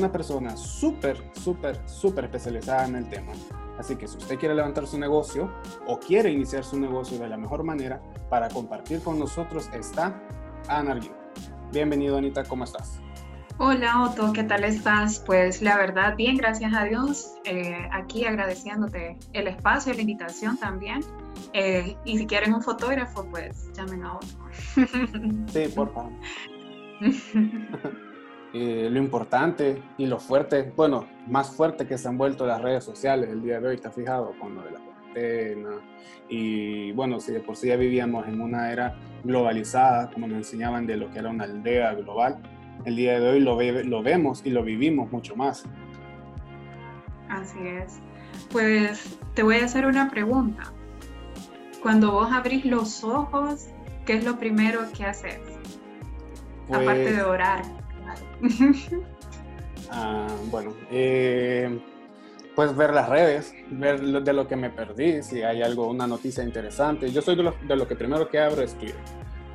una persona súper, súper, súper especializada en el tema. Así que si usted quiere levantar su negocio o quiere iniciar su negocio de la mejor manera, para compartir con nosotros está Ana Arguin. Bienvenido Anita, ¿cómo estás? Hola Otto, ¿qué tal estás? Pues la verdad, bien, gracias a Dios. Eh, aquí agradeciéndote el espacio, la invitación también. Eh, y si quieren un fotógrafo, pues llamen a Otto. Sí, por favor. Eh, lo importante y lo fuerte, bueno, más fuerte que se han vuelto las redes sociales el día de hoy, ¿te fijado? Con lo de la cuarentena. Y bueno, si de por sí ya vivíamos en una era globalizada, como nos enseñaban de lo que era una aldea global, el día de hoy lo, lo vemos y lo vivimos mucho más. Así es. Pues te voy a hacer una pregunta. Cuando vos abrís los ojos, ¿qué es lo primero que haces? Aparte de pues orar. ah, bueno, eh, pues ver las redes, ver de lo que me perdí, si hay algo, una noticia interesante. Yo soy de lo, de lo que primero que abro es Twitter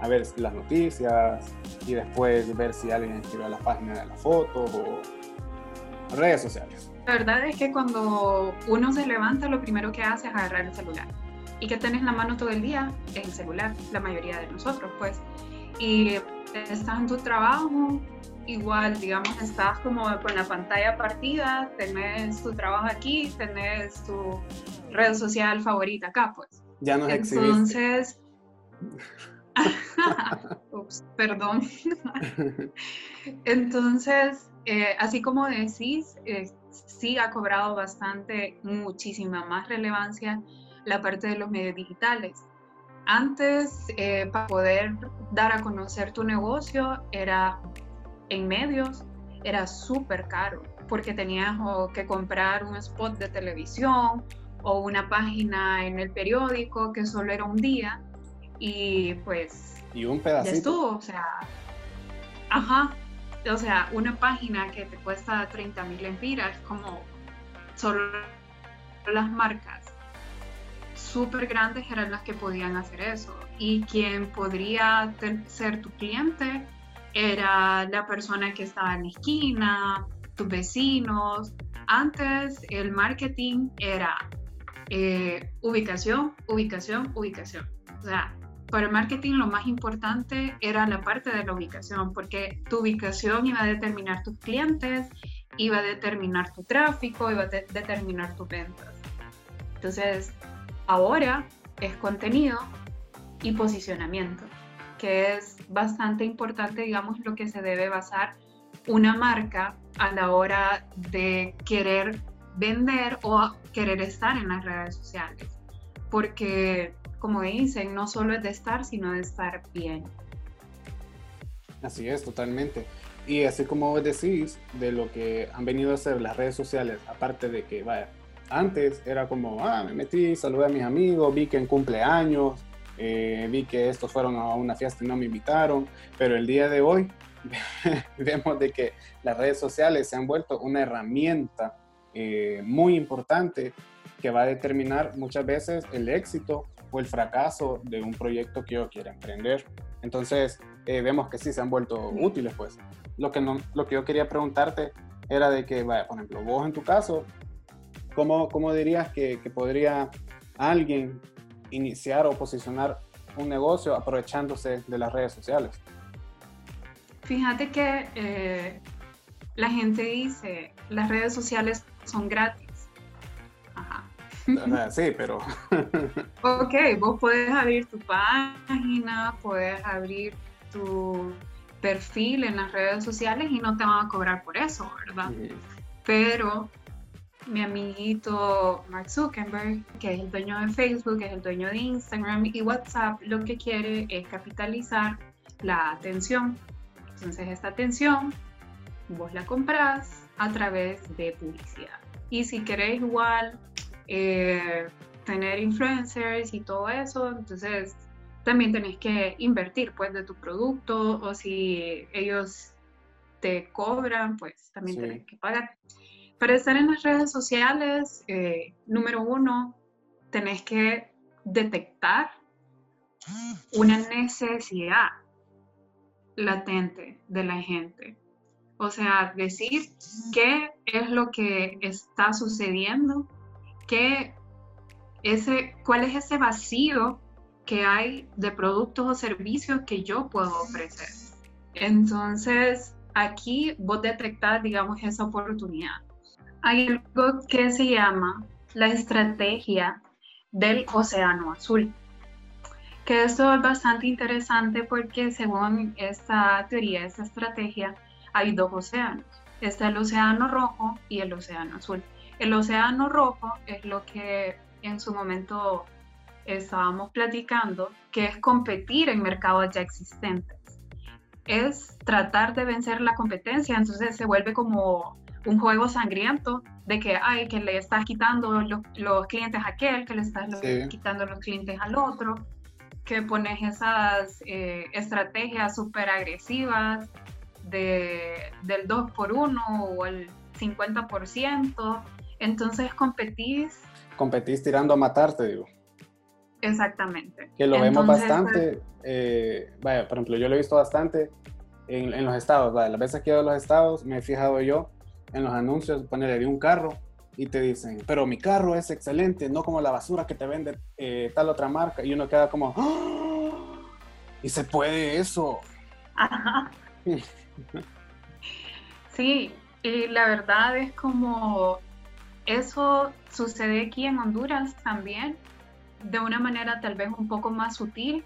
a ver las noticias y después ver si alguien escribe a la página de la foto o redes sociales. La verdad es que cuando uno se levanta, lo primero que hace es agarrar el celular. ¿Y que tenés en la mano todo el día? El celular, la mayoría de nosotros, pues. Y estás en tu trabajo, igual, digamos, estás como con la pantalla partida, tenés tu trabajo aquí, tenés tu red social favorita acá, pues. Ya no Entonces, perdón. Entonces, eh, así como decís, eh, sí ha cobrado bastante, muchísima más relevancia la parte de los medios digitales. Antes, eh, para poder dar a conocer tu negocio, era en medios, era súper caro, porque tenías que comprar un spot de televisión o una página en el periódico que solo era un día y pues... Y un pedacito. Ya estuvo, o sea... Ajá. O sea, una página que te cuesta 30 mil empiras, como solo las marcas súper grandes eran las que podían hacer eso. Y quien podría ser tu cliente era la persona que estaba en la esquina, tus vecinos. Antes el marketing era eh, ubicación, ubicación, ubicación. O sea, para el marketing lo más importante era la parte de la ubicación, porque tu ubicación iba a determinar tus clientes, iba a determinar tu tráfico, iba a determinar tus ventas. Entonces, ahora es contenido y posicionamiento, es bastante importante, digamos, lo que se debe basar una marca a la hora de querer vender o querer estar en las redes sociales. Porque como dicen, no solo es de estar, sino de estar bien. Así es, totalmente. Y así como decís, de lo que han venido a hacer las redes sociales, aparte de que, vaya, antes era como, ah, me metí, saludé a mis amigos, vi que en cumpleaños, eh, vi que estos fueron a una fiesta y no me invitaron, pero el día de hoy vemos de que las redes sociales se han vuelto una herramienta eh, muy importante que va a determinar muchas veces el éxito el fracaso de un proyecto que yo quiera emprender. Entonces, eh, vemos que sí se han vuelto útiles, pues. Lo que, no, lo que yo quería preguntarte era de que, vaya, por ejemplo, vos en tu caso, ¿cómo, cómo dirías que, que podría alguien iniciar o posicionar un negocio aprovechándose de las redes sociales? Fíjate que eh, la gente dice, las redes sociales son gratis sí, pero... ok, vos puedes abrir tu página, puedes abrir tu perfil en las redes sociales y no te van a cobrar por eso, ¿verdad? Pero mi amiguito Mark Zuckerberg, que es el dueño de Facebook, que es el dueño de Instagram y WhatsApp, lo que quiere es capitalizar la atención. Entonces esta atención vos la compras a través de publicidad. Y si queréis igual eh, tener influencers y todo eso, entonces también tenés que invertir pues de tu producto o si ellos te cobran, pues también tenés que pagar. Para estar en las redes sociales, eh, número uno, tenés que detectar una necesidad latente de la gente. O sea, decir qué es lo que está sucediendo, qué ese, cuál es ese vacío que hay de productos o servicios que yo puedo ofrecer. Entonces, aquí vos detectás, digamos, esa oportunidad. Hay algo que se llama la estrategia del océano azul, que esto es bastante interesante porque según esta teoría, esta estrategia, hay dos océanos. Está el océano rojo y el océano azul. El océano rojo es lo que en su momento estábamos platicando, que es competir en mercados ya existentes. Es tratar de vencer la competencia, entonces se vuelve como un juego sangriento de que, ay, que le estás quitando los, clientes a aquel, que le estás quitando los clientes al otro, que pones esas eh, estrategias súper agresivas de, del 2 por 1 o el 50%. Entonces competís. Competís tirando a matarte, digo. Exactamente. Que lo vemos bastante. Eh, vaya, por ejemplo, yo lo he visto bastante en, en los estados. Vaya, las veces que he ido a los estados, me he fijado yo en los anuncios, ponerle de un carro y te dicen, pero mi carro es excelente, no como la basura que te vende eh, tal otra marca. Y uno queda como, ¡Ah! y se puede eso. Sí, y la verdad es como eso sucede aquí en Honduras también, de una manera tal vez un poco más sutil,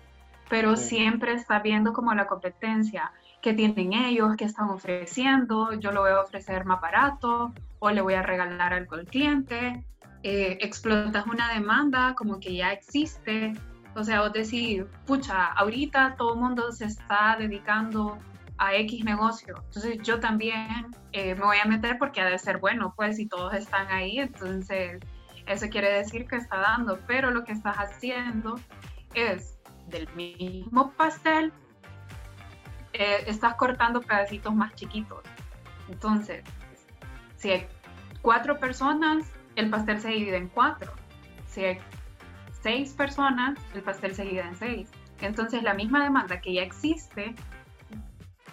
pero siempre está viendo como la competencia que tienen ellos, que están ofreciendo, yo lo voy a ofrecer más barato o le voy a regalar algo al cliente, eh, explotas una demanda como que ya existe, o sea, vos decís, pucha, ahorita todo el mundo se está dedicando a X negocio, entonces yo también eh, me voy a meter porque ha de ser bueno, pues si todos están ahí, entonces eso quiere decir que está dando, pero lo que estás haciendo es del mismo pastel eh, estás cortando pedacitos más chiquitos. Entonces, si hay cuatro personas, el pastel se divide en cuatro. Si hay seis personas, el pastel se divide en seis. Entonces, la misma demanda que ya existe,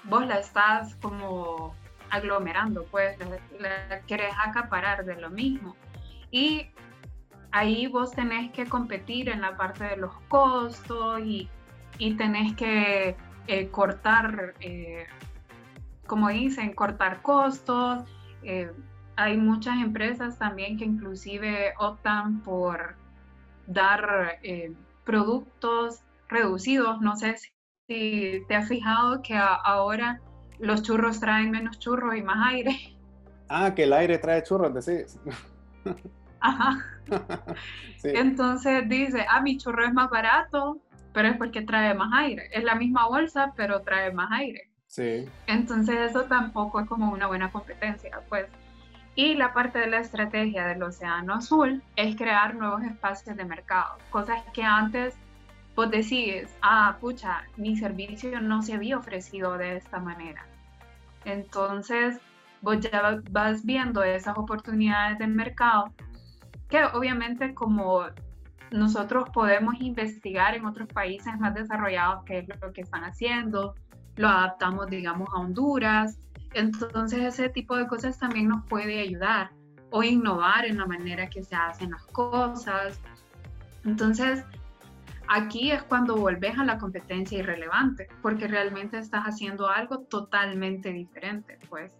vos la estás como aglomerando, pues la, querés acaparar de lo mismo. Y ahí vos tenés que competir en la parte de los costos y, y tenés que eh, cortar, eh, como dicen, cortar costos. Eh, hay muchas empresas también que inclusive optan por dar productos reducidos. No sé si te has fijado que ahora los churros traen menos churros y más aire. Ah, que el aire trae churros, decís. Ajá. Entonces dice, ah, mi churro es más barato, pero es porque trae más aire. Es la misma bolsa, pero trae más aire. Sí. Entonces eso tampoco es como una buena competencia, pues. Y la parte de la estrategia del Océano Azul es crear nuevos espacios de mercado, cosas que antes vos decís, ah, pucha, mi servicio no se había ofrecido de esta manera. Entonces, vos ya vas viendo esas oportunidades de mercado que obviamente como nosotros podemos investigar en otros países más desarrollados qué es lo que están haciendo, lo adaptamos, digamos, a Honduras. Entonces ese tipo de cosas también nos puede ayudar o innovar en la manera que se hacen las cosas. Entonces, aquí es cuando volvés a la competencia irrelevante, porque realmente estás haciendo algo totalmente diferente, pues.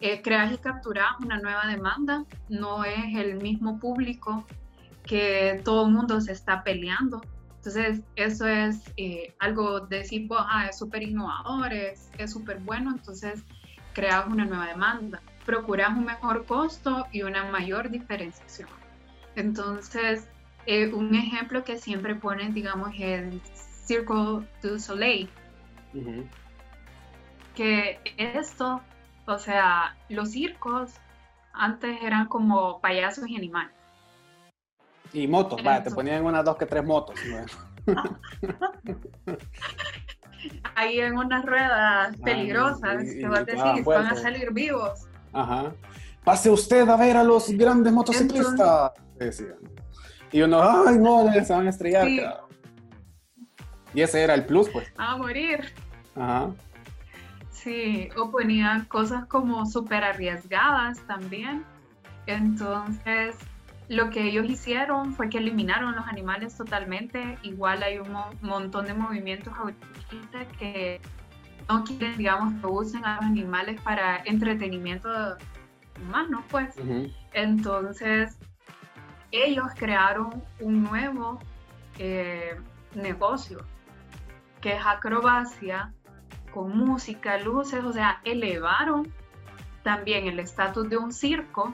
Eh, creas y capturas una nueva demanda, no es el mismo público que todo el mundo se está peleando. Entonces, eso es eh, algo de decir, ah, es súper innovador, es súper bueno, entonces creas una nueva demanda, procuras un mejor costo y una mayor diferenciación. Entonces, eh, un ejemplo que siempre ponen, digamos, el Circo du Soleil, que esto, o sea, los circos antes eran como payasos y animales. Y motos, vaya, te ponían unas dos que tres motos. Ahí en unas ruedas ah, peligrosas, que vas a decir, van a salir vivos. Ajá. Pase usted a ver a los grandes motociclistas, Y uno, ay, no, se van a estrellar. Y ese era el plus, pues. A morir. Ajá. Sí, o ponían cosas como súper arriesgadas también. Entonces, lo que ellos hicieron fue que eliminaron los animales totalmente. Igual hay un montón de movimientos ahorita que no quieren, digamos, que usen a los animales para entretenimiento humano, pues. Entonces, ellos crearon un nuevo eh, negocio, que es acrobacia, con música, luces, o sea, elevaron también el estatus de un circo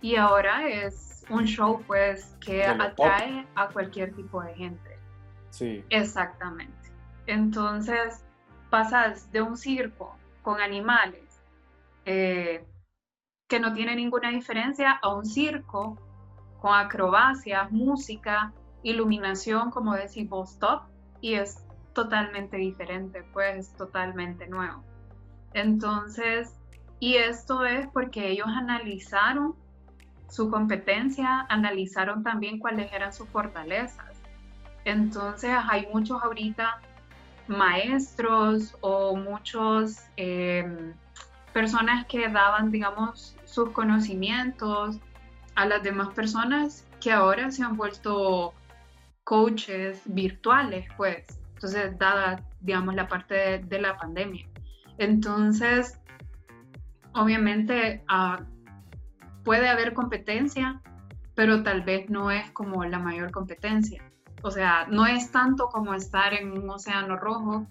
y ahora es un show pues que atrae a cualquier tipo de gente. Sí. Exactamente. Entonces pasas de un circo con animales eh, que no tiene ninguna diferencia a un circo con acrobacias, música, iluminación, como decís vos, top, y es totalmente diferente, pues totalmente nuevo. Entonces, y esto es porque ellos analizaron su competencia, analizaron también cuáles eran sus fortalezas. Entonces, hay muchos ahorita maestros o muchos eh, personas que daban, digamos, sus conocimientos a las demás personas que ahora se han vuelto coaches virtuales, pues. Entonces, dada, digamos, la parte de, la pandemia. Entonces, obviamente, ah, puede haber competencia, pero tal vez no es como la mayor competencia. O sea, no es tanto como estar en un océano rojo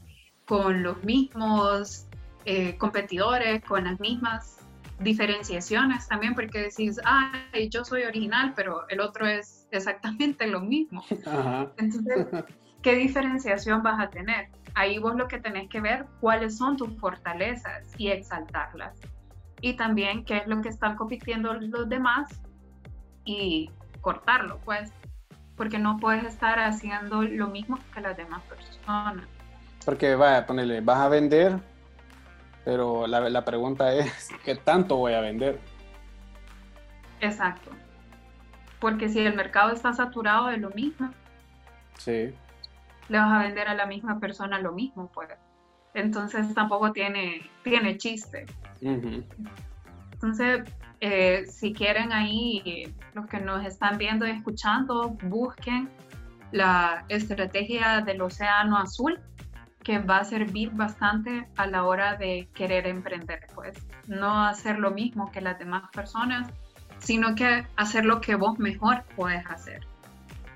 con los mismos eh, competidores, con las mismas diferenciaciones también, porque decís, ay, yo soy original, pero el otro es exactamente lo mismo. Entonces, ¿qué diferenciación vas a tener? Ahí vos lo que tenés que ver cuáles son tus fortalezas y exaltarlas. Y también qué es lo que están compitiendo los demás y cortarlo, pues, porque no puedes estar haciendo lo mismo que las demás personas. Porque vaya, ponerle, vas a vender, pero la, la pregunta es, ¿qué tanto voy a vender? Exacto. Porque si el mercado está saturado de lo mismo, sí le vas a vender a la misma persona lo mismo, pues. Entonces tampoco tiene, tiene chiste. Entonces, eh, si quieren ahí, los que nos están viendo y escuchando, busquen la estrategia del océano azul, que va a servir bastante a la hora de querer emprender, pues. No hacer lo mismo que las demás personas, sino que hacer lo que vos mejor puedes hacer.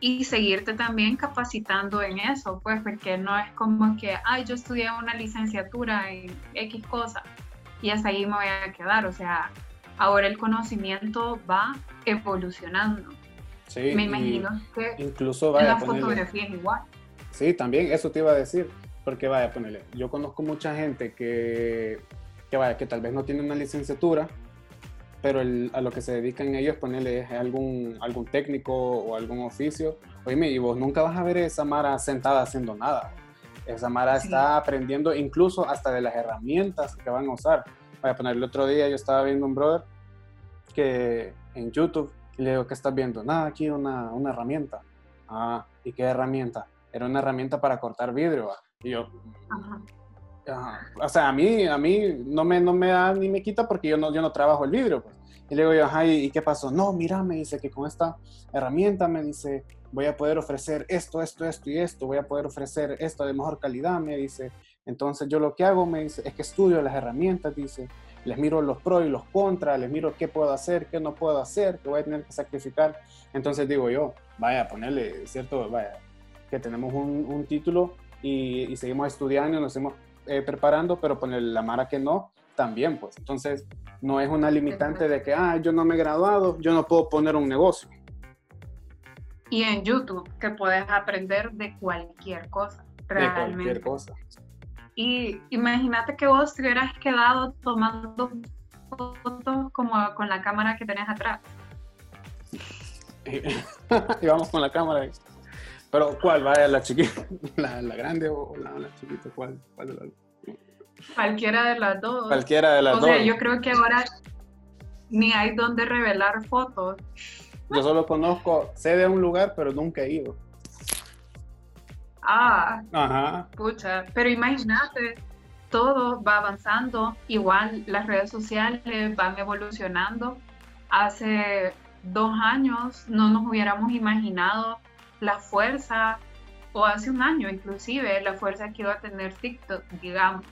Y seguirte también capacitando en eso, pues porque no es como que, ay, yo estudié una licenciatura en X cosa y hasta ahí me voy a quedar, o sea, ahora el conocimiento va evolucionando. Sí, me imagino que incluso vaya, la fotografía es igual. Sí, también eso te iba a decir, porque vaya, a ponerle, yo conozco mucha gente que, que vaya, que tal vez no tiene una licenciatura, pero a lo que se dedican ellos ponerle algún, algún técnico o algún oficio. Oye, y vos nunca vas a ver esa Mara sentada haciendo nada. Esa Mara está aprendiendo incluso hasta de las herramientas que van a usar. Voy a poner el otro día, yo estaba viendo un brother que en YouTube y le digo, ¿qué estás viendo? Nada, aquí una, una herramienta. Ah, ¿y qué herramienta? Era una herramienta para cortar vidrio. Y yo, o sea, a mí, a mí no me, no me da ni me quita porque yo no, yo no trabajo el vidrio. Pues. Y le digo yo, ajá, ¿y qué pasó? No, mira, me dice que con esta herramienta, me dice, voy a poder ofrecer esto, esto, esto y esto, voy a poder ofrecer esto de mejor calidad, me dice. Entonces yo lo que hago, me dice, es que estudio las herramientas, dice, les miro los pros y los contras, les miro qué puedo hacer, qué no puedo hacer, qué voy a tener que sacrificar. Entonces digo yo, vaya, ponerle, ¿cierto? Vaya, que tenemos un, título y, y, seguimos estudiando, nos hemos eh, preparando, pero poner la mara que no, también, pues. Entonces, no es una limitante de que, ah, yo no me he graduado, yo no puedo poner un negocio. Y en YouTube, que puedes aprender de cualquier cosa, realmente. De cualquier cosa. Y imagínate que vos te hubieras quedado tomando fotos como con la cámara que tenés atrás. y vamos con la cámara. Pero, ¿cuál? ¿Vaya la chiquita? ¿La, la grande o la, la chiquita? ¿Cuál? ¿Cuál de las? Cualquiera de las dos. Cualquiera de las dos. O sea, yo creo que ahora ni hay donde revelar fotos. Yo solo conozco, sé de un lugar, pero nunca he ido. Ah. Ajá. Pucha, pero imagínate, todo va avanzando, igual las redes sociales van evolucionando. Hace dos años no nos hubiéramos imaginado la fuerza, o hace un año inclusive, la fuerza que iba a tener TikTok, digamos.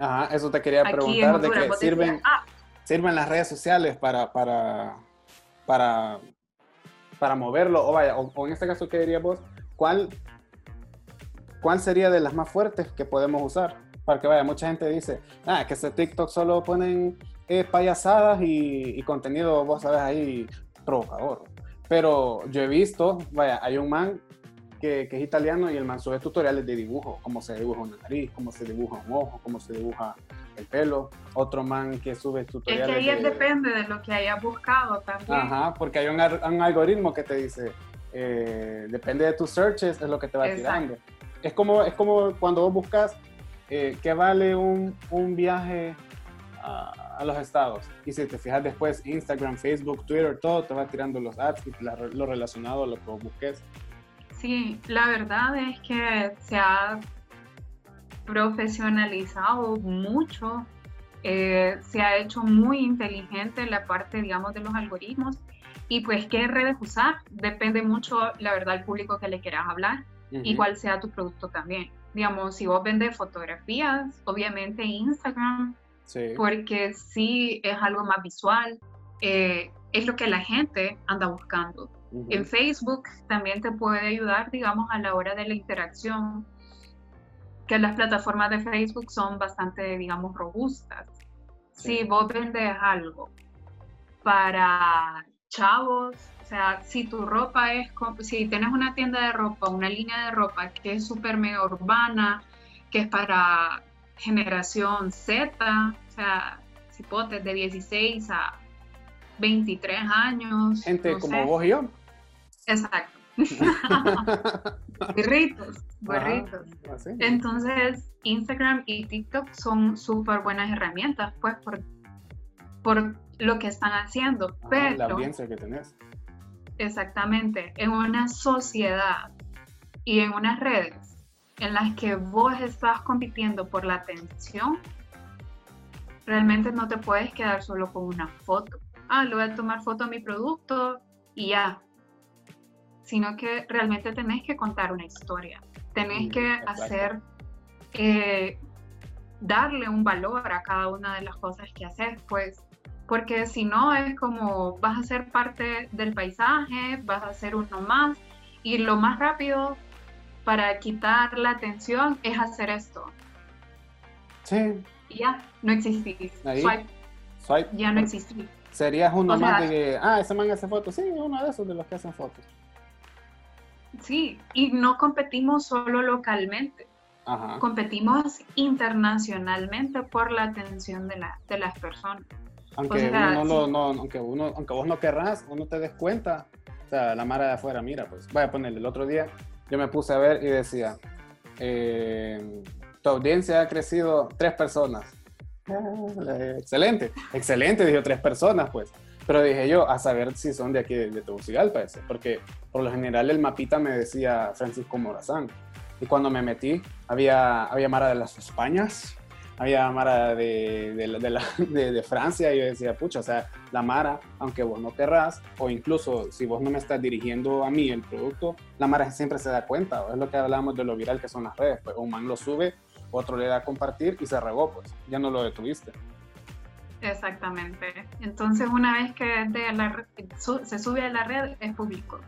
Ajá, eso te quería preguntar, de que sirven, ah, sirven las redes sociales para, para, para, para moverlo, o vaya, o, en este caso, ¿qué dirías vos? ¿Cuál, ¿Cuál sería de las más fuertes que podemos usar? Para que vaya, mucha gente dice, ah, que ese TikTok solo ponen eh, payasadas y, y, contenido, vos sabes, ahí provocador. Pero yo he visto, vaya, hay un man que, que, es italiano y el man sube tutoriales de dibujo, cómo se dibuja una nariz, cómo se dibuja un ojo, cómo se dibuja el pelo. Otro man que sube tutoriales. Es que ahí depende de lo que hayas buscado también. Ajá, porque hay un, un algoritmo que te dice, eh, depende de tus searches, es lo que te va tirando. Es como, es como cuando vos buscas eh, qué vale un, un viaje a, a, los estados. Y si te fijas después, Instagram, Facebook, Twitter, todo te va tirando los ads y lo relacionado a lo que vos busques. Sí, la verdad es que se ha profesionalizado mucho, eh, se ha hecho muy inteligente la parte, digamos, de los algoritmos y pues qué redes usar, depende mucho, la verdad, el público que le quieras hablar y cuál sea tu producto también. Digamos, si vos vendes fotografías, obviamente Instagram, porque sí es algo más visual, eh, es lo que la gente anda buscando. En Facebook también te puede ayudar, digamos, a la hora de la interacción, que las plataformas de Facebook son bastante, digamos, robustas. Si vos vendes algo para chavos, o sea, si tu ropa es, si tienes una tienda de ropa, una línea de ropa que es súper mega urbana, que es para generación Z, o sea, cipotes de 16 a 23 años. Gente como vos y yo. Exacto. Burritos, burritos. Entonces, Instagram y TikTok son súper buenas herramientas, pues, por, por lo que están haciendo. pero, la audiencia que tenés. Exactamente. En una sociedad y en unas redes en las que vos estás compitiendo por la atención, realmente no te puedes quedar solo con una foto. Ah, le voy a tomar foto a mi producto y ya sino que realmente tenés que contar una historia, tenés mm, que hacer, eh, darle un valor a cada una de las cosas que haces, pues, porque si no es como vas a ser parte del paisaje, vas a ser uno más, y lo más rápido para quitar la atención es hacer esto. Sí. Y ya, no existís. Swipe. Swipe. Ya no existís. Serías uno más de que, ah, ese man hace fotos. Sí, uno de esos de los que hacen fotos. Sí, y no competimos solo localmente, competimos internacionalmente por la atención de, la, de las personas. Aunque, uno no, aunque, uno, aunque vos no querrás, uno te des cuenta, o sea, la mara de afuera, mira, pues, voy a ponerle el otro día, yo me puse a ver y decía, eh, tu audiencia ha crecido tres personas. Ah, excelente, excelente, dijo tres personas, pues. Pero dije yo, a saber si son de aquí de, de Tegucigalpa ese, porque por lo general el mapita me decía Francisco Morazán. Y cuando me metí, había, había Mara de las Españas, había Mara de, de, de, Francia, y yo decía, pucha, o sea, la Mara, aunque vos no querrás, o incluso si vos no me estás dirigiendo a mí el producto, la Mara siempre se da cuenta, es lo que hablamos de lo viral que son las redes, pues un man lo sube, otro le da a compartir y se regó, pues, ya no lo detuviste. Exactamente. Entonces, una vez que de la, se sube a la red, es público.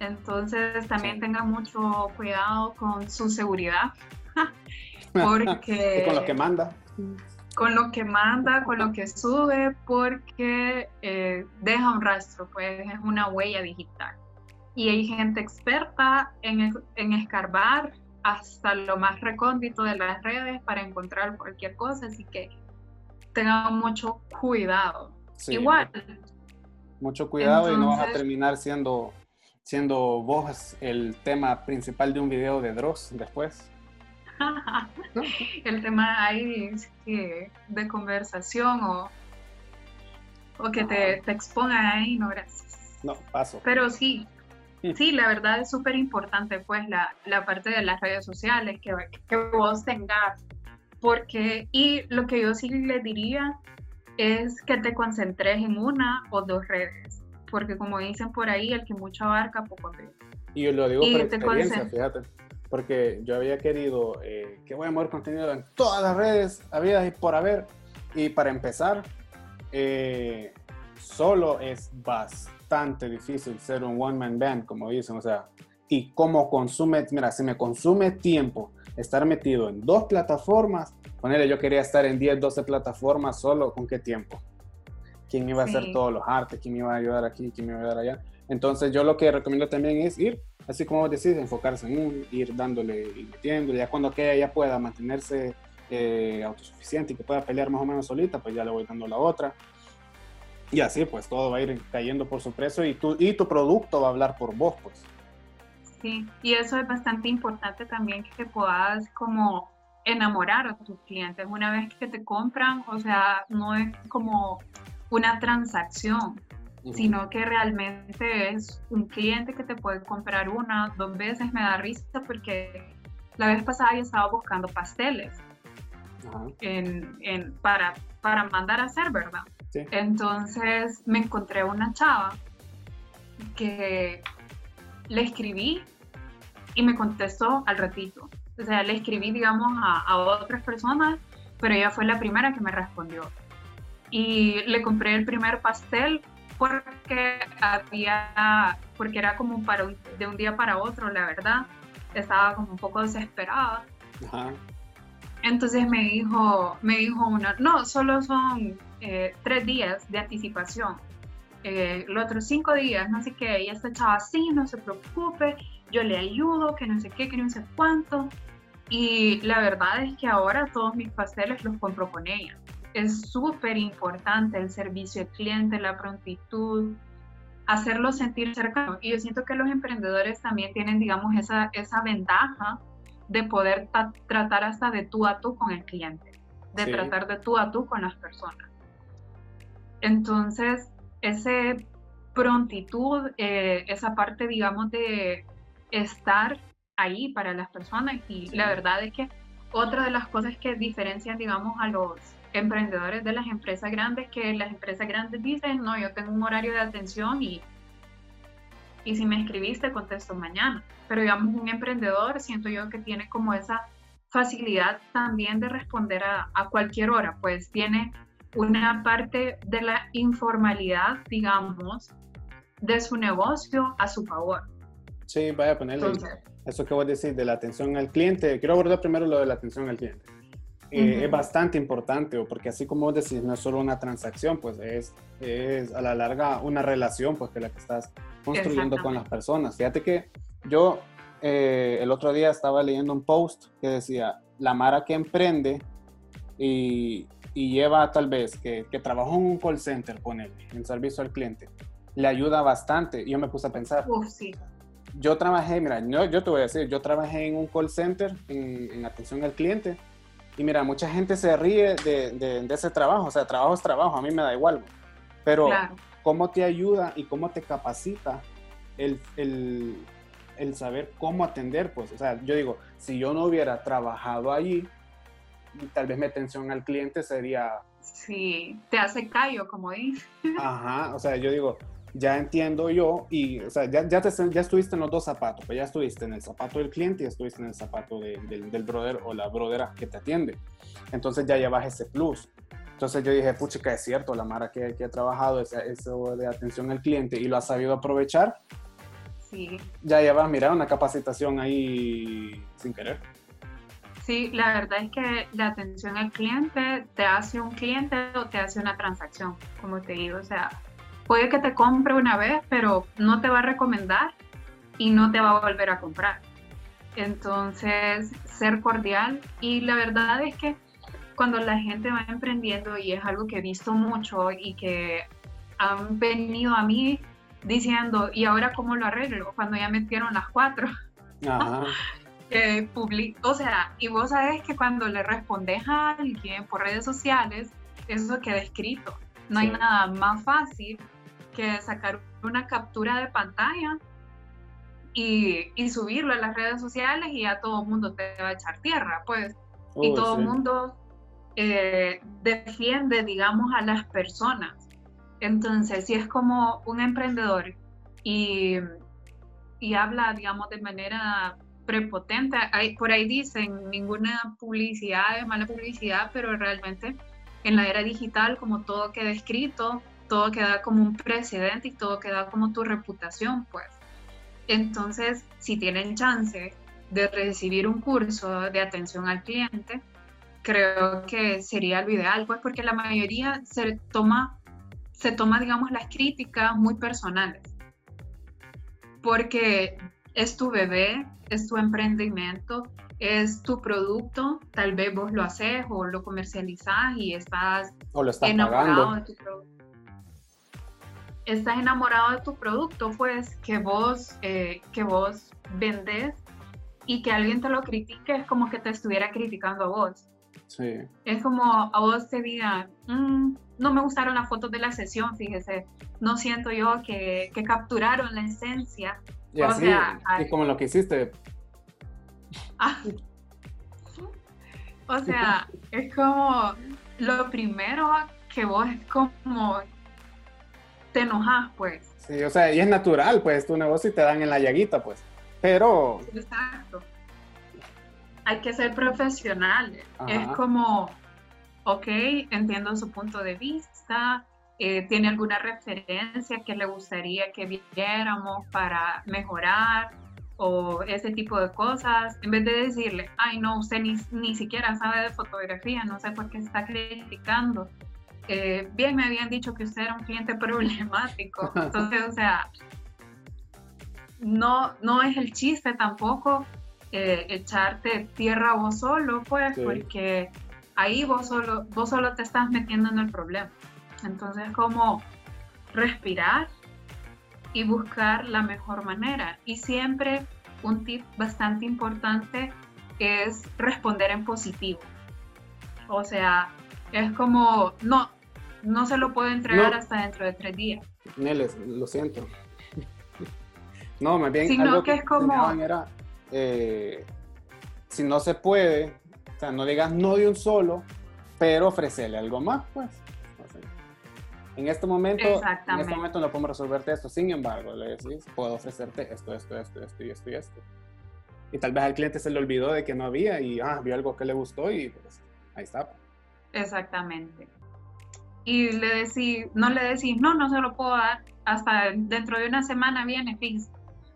Entonces, también tenga mucho cuidado con su seguridad. porque... con lo que manda. Con lo que manda, con lo que sube, porque eh, deja un rastro, pues es una huella digital. Y hay gente experta en, en escarbar hasta lo más recóndito de las redes para encontrar cualquier cosa, así que tengan mucho cuidado. Igual. Mucho cuidado y no vas a terminar siendo, siendo vos el tema principal de un video de Dross después. El tema ahí de conversación o, o que te, te expongan ahí, no gracias. No, paso. Pero sí, mm. sí, la verdad es súper importante pues la, la, parte de las redes sociales, que, que vos tengas porque, y lo que yo sí le diría es que te concentres en una o dos redes, porque como dicen por ahí, el que mucho abarca, poco aprieta. Y yo lo digo por experiencia, fíjate, porque yo había querido eh, que voy a mover contenido en todas las redes habidas y por haber, y para empezar, eh, solo es bastante difícil ser un one-man band, como dicen, o sea, y cómo consume, mira, si me consume tiempo estar metido en dos plataformas, ponerle yo quería estar en 10, 12 plataformas solo, ¿con qué tiempo? ¿Quién iba a hacer todos los artes? ¿Quién me iba a ayudar aquí? ¿Quién me iba a ayudar allá? Entonces yo lo que recomiendo también es ir, así como decís, enfocarse en un, ir dándole y metiendo, ya cuando aquella ya pueda mantenerse eh, autosuficiente y que pueda pelear más o menos solita, pues ya le voy dando la otra. Y así pues todo va a ir cayendo por su precio y tu, y tu producto va a hablar por vos, pues. Sí, y eso es bastante importante también que puedas como enamorar a tus clientes una vez que te compran, o sea, no es como una transacción, sino que realmente es un cliente que te puede comprar una, dos veces. Me da risa porque la vez pasada yo estaba buscando pasteles en, para, para mandar a hacer, ¿verdad? Entonces me encontré una chava que le escribí y me contestó al ratito. O sea, le escribí, digamos, a, a otras personas, pero ella fue la primera que me respondió. Y le compré el primer pastel porque había, porque era como para de un día para otro, la verdad. Estaba como un poco desesperada. Entonces me dijo, me dijo una, no, solo son eh, tres días de anticipación. Eh, los otros cinco días, no sé qué, ella está chava así, no se preocupe, yo le ayudo, que no sé qué, que no sé cuánto. Y la verdad es que ahora todos mis pasteles los compro con ella es súper importante el servicio al cliente, la prontitud, hacerlo sentir cercano. Y yo siento que los emprendedores también tienen, digamos, esa, esa ventaja de poder tratar hasta de tú a tú con el cliente, de tratar de tú a tú con las personas. Entonces, ese prontitud, eh, esa parte, digamos, de estar ahí para las personas. Y la verdad es que otra de las cosas que diferencian, digamos, a los emprendedores de las empresas grandes que las empresas grandes dicen, no, yo tengo un horario de atención y, y si me escribiste, contesto mañana. Pero digamos, un emprendedor siento yo que tiene como esa facilidad también de responder a, a cualquier hora, pues tiene una parte de la informalidad, digamos, de su negocio a su favor. Sí, vaya a ponerle eso que voy a decir de la atención al cliente. Quiero abordar primero lo de la atención al cliente. Eh, es bastante importante, porque así como vos decís, no es solo una transacción, pues es, es a la larga una relación, pues que la que estás construyendo con las personas. Fíjate que yo eh, el otro día estaba leyendo un post que decía, la Mara que emprende y, y lleva tal vez, que, que trabajó en un call center, con él, en servicio al cliente, le ayuda bastante. Yo me puse a pensar, sí. yo trabajé, mira, yo, yo, te voy a decir, yo trabajé en un call center en, en atención al cliente y mira, mucha gente se ríe de, de, ese trabajo, o sea, trabajo es trabajo, a mí me da igual, pero cómo te ayuda y cómo te capacita el, el, el, saber cómo atender, pues, o sea, yo digo, si yo no hubiera trabajado allí, tal vez mi atención al cliente sería... Sí, te hace callo, como dices. Ajá, o sea, yo digo, ya entiendo yo y, o sea, ya, ya, te, ya estuviste en los dos zapatos, pues ya estuviste en el zapato del cliente y estuviste en el zapato del, del brother o la brodera que te atiende. Entonces ya llevas ese plus. Entonces yo dije, puchica, es cierto, la Mara que, que ha trabajado eso de atención al cliente y lo ha sabido aprovechar. Sí. Ya llevas, mira, una capacitación ahí sin querer. Sí, la verdad es que la atención al cliente te hace un cliente o te hace una transacción, como te digo, o sea, puede que te compre una vez, pero no te va a recomendar y no te va a volver a comprar. Entonces, ser cordial y la verdad es que cuando la gente va emprendiendo y es algo que he visto mucho y que han venido a mí diciendo, ¿y ahora cómo lo arreglo? Cuando ya metieron las cuatro. Ajá. O sea, y vos sabes que cuando le respondes a alguien por redes sociales, eso queda escrito. No hay nada más fácil que sacar una captura de pantalla y, y, subirlo a las redes sociales y ya todo el mundo te va a echar tierra, pues. y oh, todo el mundo eh, defiende, digamos, a las personas. Entonces, si es como un emprendedor y, y habla, digamos, de manera prepotente, hay, por ahí dicen, ninguna publicidad es mala publicidad, pero realmente en la era digital, como todo queda escrito, todo queda como un precedente y todo queda como tu reputación, pues. Entonces, si tienen chance de recibir un curso de atención al cliente, creo que sería lo ideal, pues porque la mayoría se toma, se toma, digamos, las críticas muy personales. Porque es tu bebé, es tu emprendimiento, es tu producto, tal vez vos lo haces o lo comercializas y estás, o lo enamorado de tu producto estás enamorado de tu producto, pues que vos, eh, que vos vendes y que alguien te lo critique es como que te estuviera criticando a vos. Sí. Es como a vos te digan, mm, no me gustaron las fotos de la sesión, fíjese, no siento yo que, que capturaron la esencia. Y así, y como lo que hiciste. Ah. o sea, es como lo primero que vos es como te enojas, pues. Sí, o sea, y es natural, pues, tu negocio y te dan en la llaguita, pues. Pero... Exacto. Hay que ser profesionales. Es como, ok, entiendo su punto de vista, eh, tiene alguna referencia que le gustaría que viéramos para mejorar o ese tipo de cosas, en vez de decirle, ay no, usted ni, ni siquiera sabe de fotografía, no sé por qué está criticando. Eh, bien me habían dicho que usted era un cliente problemático. Entonces, o sea, no, no es el chiste tampoco eh, echarte tierra vos solo, pues, porque ahí vos solo, vos solo te estás metiendo en el problema. Entonces, como respirar y buscar la mejor manera. Y siempre un tip bastante importante es responder en positivo. O sea, es como, no, no se lo puedo entregar hasta dentro de tres días. Neles, lo siento. no, más bien. Sino algo que, es como. Era, eh, si no se puede, o sea, no digas no de un solo, pero ofrecerle algo más, pues. En este momento, en este momento no podemos resolverte esto. Sin embargo, le decís, puedo ofrecerte esto, esto, esto, esto y esto y esto. Y tal vez al cliente se le olvidó de que no había y ah, vio algo que le gustó y pues ahí está. Exactamente. Y le decís, no le decís, no, no se lo puedo dar, hasta dentro de una semana viene, fíjese.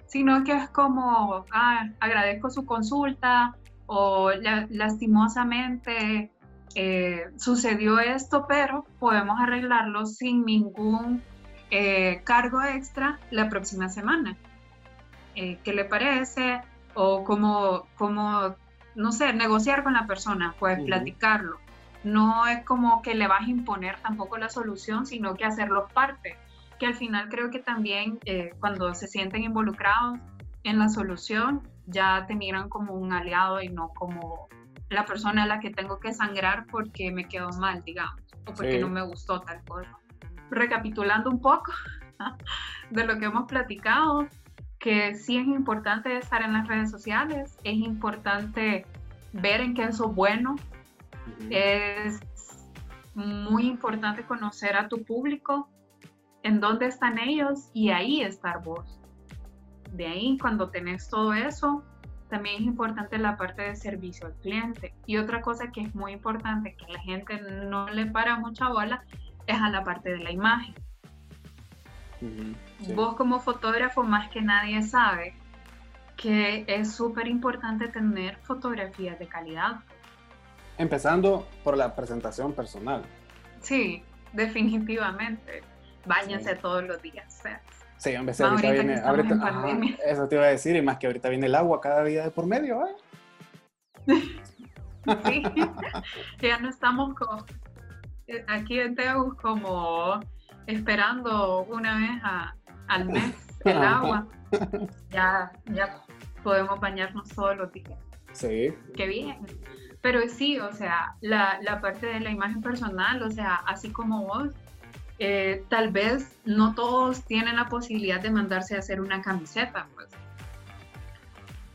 Sino que es como, ah, agradezco su consulta o lastimosamente eh, sucedió esto, pero podemos arreglarlo sin ningún eh, cargo extra la próxima semana. Eh, ¿Qué le parece? O como, como, no sé, negociar con la persona, pues platicarlo no es como que le vas a imponer tampoco la solución, sino que hacerlos parte, que al final creo que también eh, cuando se sienten involucrados en la solución, ya te miran como un aliado y no como la persona a la que tengo que sangrar porque me quedó mal, digamos, o porque no me gustó tal cosa. Recapitulando un poco de lo que hemos platicado, que sí es importante estar en las redes sociales, es importante ver en qué es bueno, es muy importante conocer a tu público, en dónde están ellos y ahí estar vos. De ahí, cuando tenés todo eso, también es importante la parte de servicio al cliente. Y otra cosa que es muy importante, que la gente no le para mucha bola, es a la parte de la imagen. Vos como fotógrafo más que nadie sabe que es súper importante tener fotografías de calidad. Empezando por la presentación personal. Sí, definitivamente. Báñense todos los días. Sí, hombre, ahorita, viene. eso te iba a decir, y más que ahorita viene el agua cada día de por medio, ¿eh? sí, ya no estamos aquí en Teus como esperando una vez al mes el agua. Ya, ya podemos bañarnos todos los días. Sí. Qué bien. Pero sí, o sea, la, la parte de la imagen personal, o sea, así como vos, eh, tal vez no todos tienen la posibilidad de mandarse a hacer una camiseta, pues.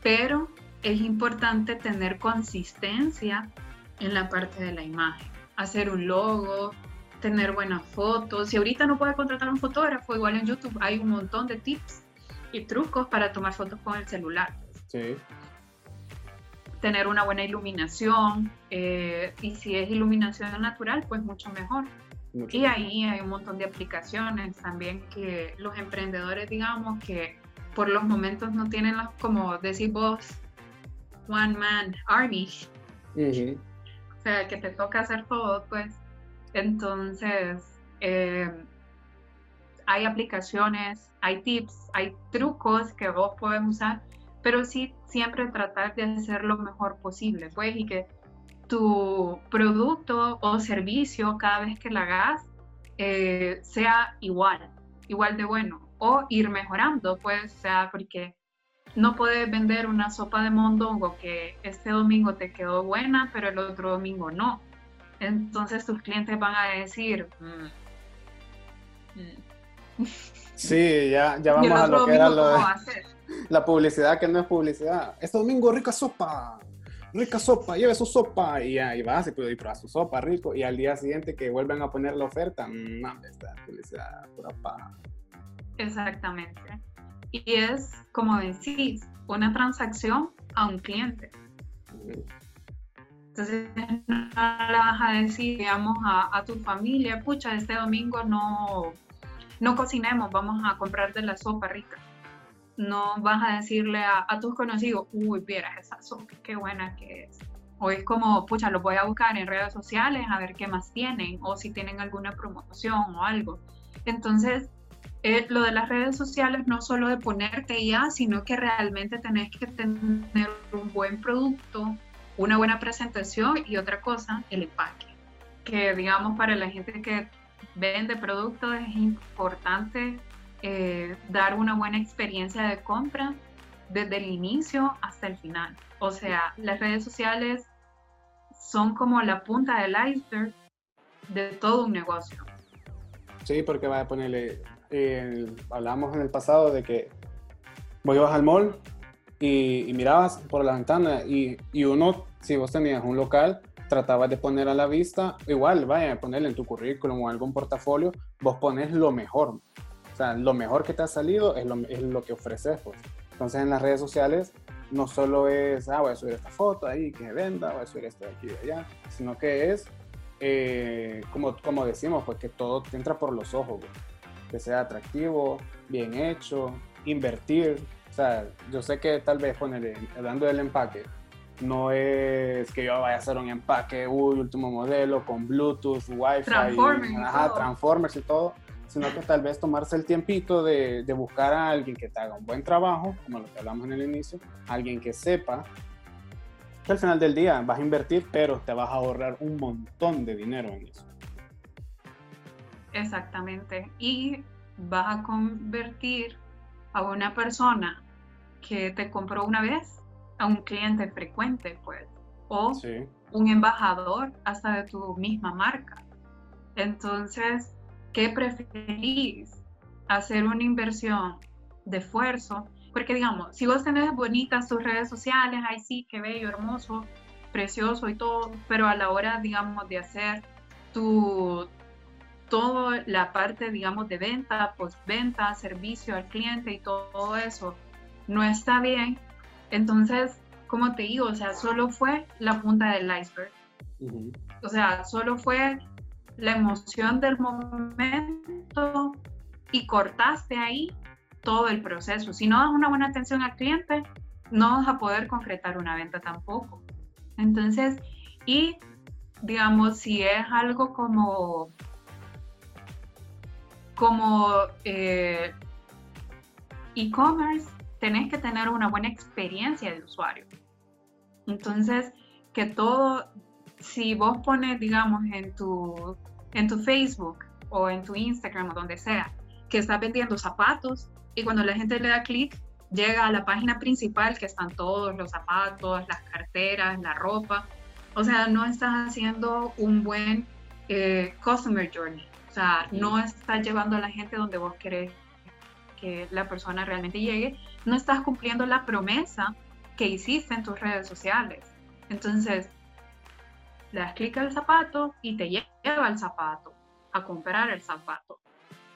Pero es importante tener consistencia en la parte de la imagen. Hacer un logo, tener buenas fotos. Si ahorita no puedes contratar un fotógrafo, igual en YouTube hay un montón de tips y trucos para tomar fotos con el celular. Sí. Tener una buena iluminación eh, y si es iluminación natural, pues mucho mejor. Y ahí hay un montón de aplicaciones también que los emprendedores, digamos, que por los momentos no tienen, las, como decís vos, one man army. O sea, que te toca hacer todo, pues. Entonces, eh, hay aplicaciones, hay tips, hay trucos que vos puedes usar, pero sí siempre tratar de hacer lo mejor posible, pues, y que tu producto o servicio cada vez que lo hagas eh, sea igual, igual de bueno, o ir mejorando, pues, o sea, porque no puedes vender una sopa de mondongo que este domingo te quedó buena, pero el otro domingo no. Entonces tus clientes van a decir... Mm, mm". Sí, ya, ya vamos a lo que era lo de la publicidad que no es publicidad. Este domingo rica sopa, rica sopa, lleve su sopa y ahí vas y probar su sopa rico y al día siguiente que vuelven a poner la oferta, no, esta publicidad pura Exactamente. Y es, como decís, una transacción a un cliente. Entonces no le vas a decir, digamos, a, tu familia, pucha, este domingo no, no cocinemos, vamos a comprar de la sopa rica. No vas a decirle a, tus conocidos, uy, vieras esa sopa, qué buena que es. O es como, pucha, lo voy a buscar en redes sociales a ver qué más tienen, o si tienen alguna promoción o algo. Entonces, eh, lo de las redes sociales no solo de ponerte ya, sino que realmente tenés que tener un buen producto, una buena presentación y otra cosa, el empaque. Que digamos para la gente que vende productos es importante eh, dar una buena experiencia de compra desde el inicio hasta el final. O sea, las redes sociales son como la punta del iceberg de todo un negocio. Sí, porque va a ponerle hablamos en el pasado de que vos ibas al mall y, mirabas por la ventana y, y, uno, si vos tenías un local, tratabas de poner a la vista, igual, vaya, a ponerle en tu currículum o algún portafolio, vos pones lo mejor. Sea, lo mejor que te ha salido es lo, es lo que ofreces, pues. Entonces en las redes sociales no solo es, ah, voy a subir esta foto ahí que venda, voy a subir esto de aquí y de allá, sino que es, eh, como, como decimos, pues que todo te entra por los ojos. Pues que sea atractivo, bien hecho, invertir. O sea, yo sé que tal vez ponerle, hablando del empaque, no es que yo vaya a hacer un empaque, uy, último modelo, con Bluetooth, Wi-Fi, Transformers, ajá, Transformers y todo, sino que tal vez tomarse el tiempito de, de, buscar a alguien que te haga un buen trabajo, como lo que hablamos en el inicio, alguien que sepa que al final del día vas a invertir, pero te vas a ahorrar un montón de dinero en eso. Exactamente. Y vas a convertir a una persona que te compró una vez a un cliente frecuente, pues, o un embajador hasta de tu misma marca. Entonces, ¿qué preferís? Hacer una inversión de esfuerzo, porque digamos, si vos tenés bonitas tus redes sociales, ahí sí, qué bello, hermoso, precioso y todo, pero a la hora, digamos, de hacer tu, toda la parte, digamos, de venta, postventa, servicio al cliente y todo eso no está bien, entonces, como te digo, o sea, solo fue la punta del iceberg. O sea, solo fue la emoción del momento y cortaste ahí todo el proceso. Si no das una buena atención al cliente, no vas a poder concretar una venta tampoco. Entonces, y digamos, si es algo como como eh, e-commerce, tenés que tener una buena experiencia de usuario. Entonces, que todo, si vos pones, digamos, en tu, en tu Facebook o en tu Instagram o donde sea, que estás vendiendo zapatos y cuando la gente le da clic, llega a la página principal que están todos los zapatos, las carteras, la ropa. O sea, no estás haciendo un buen eh, customer journey. O sea, no estás llevando a la gente donde vos querés que la persona realmente llegue, no estás cumpliendo la promesa que hiciste en tus redes sociales. Entonces, le das clic al zapato y te lleva al zapato, a comprar el zapato.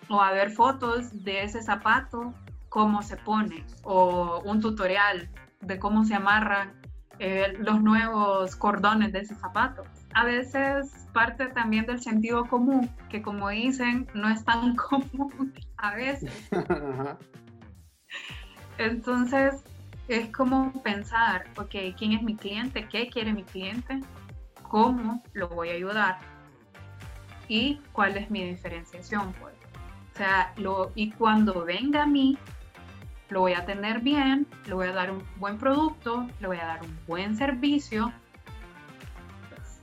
O a ver fotos de ese zapato, cómo se pone, o un tutorial de cómo se amarran eh, los nuevos cordones de ese zapato. A veces parte también del sentido común, que como dicen, no es tan común a veces. Entonces, es como pensar, ok, ¿quién es mi cliente? ¿Qué quiere mi cliente? ¿Cómo lo voy a ayudar? ¿Y cuál es mi diferenciación? Pues? O sea, lo, y cuando venga a mí, lo voy a tener bien, le voy a dar un buen producto, le voy a dar un buen servicio, pues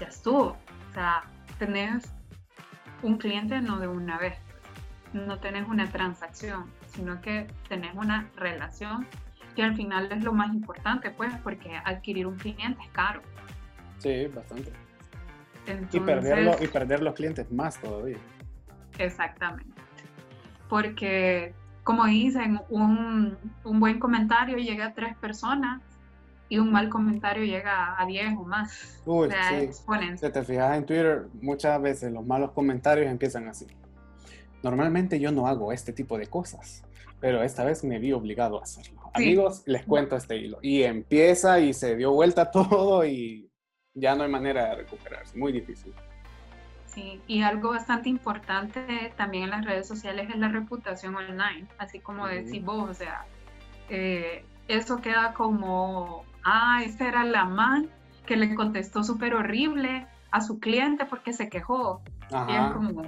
ya estuvo. O sea, tenés un cliente no de una vez, no tenés una transacción, sino que tenés una relación que al final es lo más importante, pues, porque adquirir un cliente es caro. Sí, bastante. y, perderlo, y perder los clientes más todavía. Exactamente. Porque como dicen, un, un, buen comentario llega a tres personas y un mal comentario llega a diez o más. Uy, sí. Si te fijas en Twitter, muchas veces los malos comentarios empiezan así. Normalmente yo no hago este tipo de cosas, pero esta vez me vi obligado a hacerlo. Amigos, les cuento este hilo. Y empieza y se dio vuelta todo y ya no hay manera de recuperarse. Muy difícil y algo bastante importante también en las redes sociales es la reputación online, así como decís vos, o sea, eh, eso queda como, ah, esta era la man que le contestó súper horrible a su cliente porque se quejó. Y es como,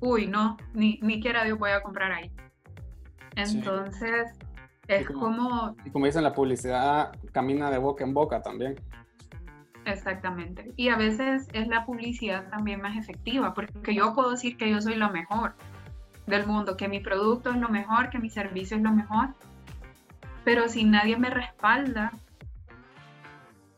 uy, no, ni, ni quiera Dios voy a comprar ahí. Entonces, es como, Y como dicen, la publicidad camina de boca en boca también. Exactamente. Y a veces es la publicidad también más efectiva, porque yo puedo decir que yo soy lo mejor del mundo, que mi producto es lo mejor, que mi servicio es lo mejor, pero si nadie me respalda,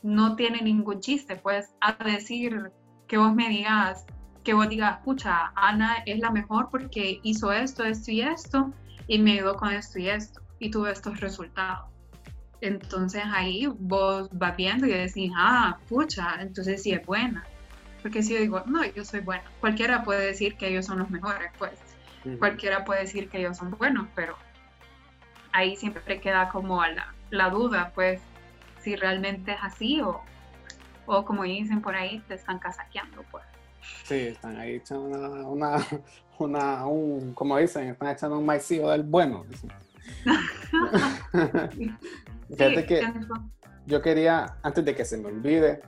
no tiene ningún chiste, pues a decir que vos me digas, que vos digas, escucha, Ana es la mejor porque hizo esto, esto y esto, y me ayudó con esto y esto, y tuve estos resultados entonces ahí vos vas viendo y decís, ah, pucha, entonces sí es buena. Porque si yo digo, no, yo soy buena, cualquiera puede decir que ellos son los mejores, pues. Cualquiera puede decir que ellos son buenos, pero ahí siempre queda como la, la duda, pues, si realmente es así o, o como dicen por ahí, te están casaqueando, pues. Sí, están ahí echando una, una, un, como dicen, están echando un maicillo del bueno. Fíjate que yo quería, antes de que se me olvide,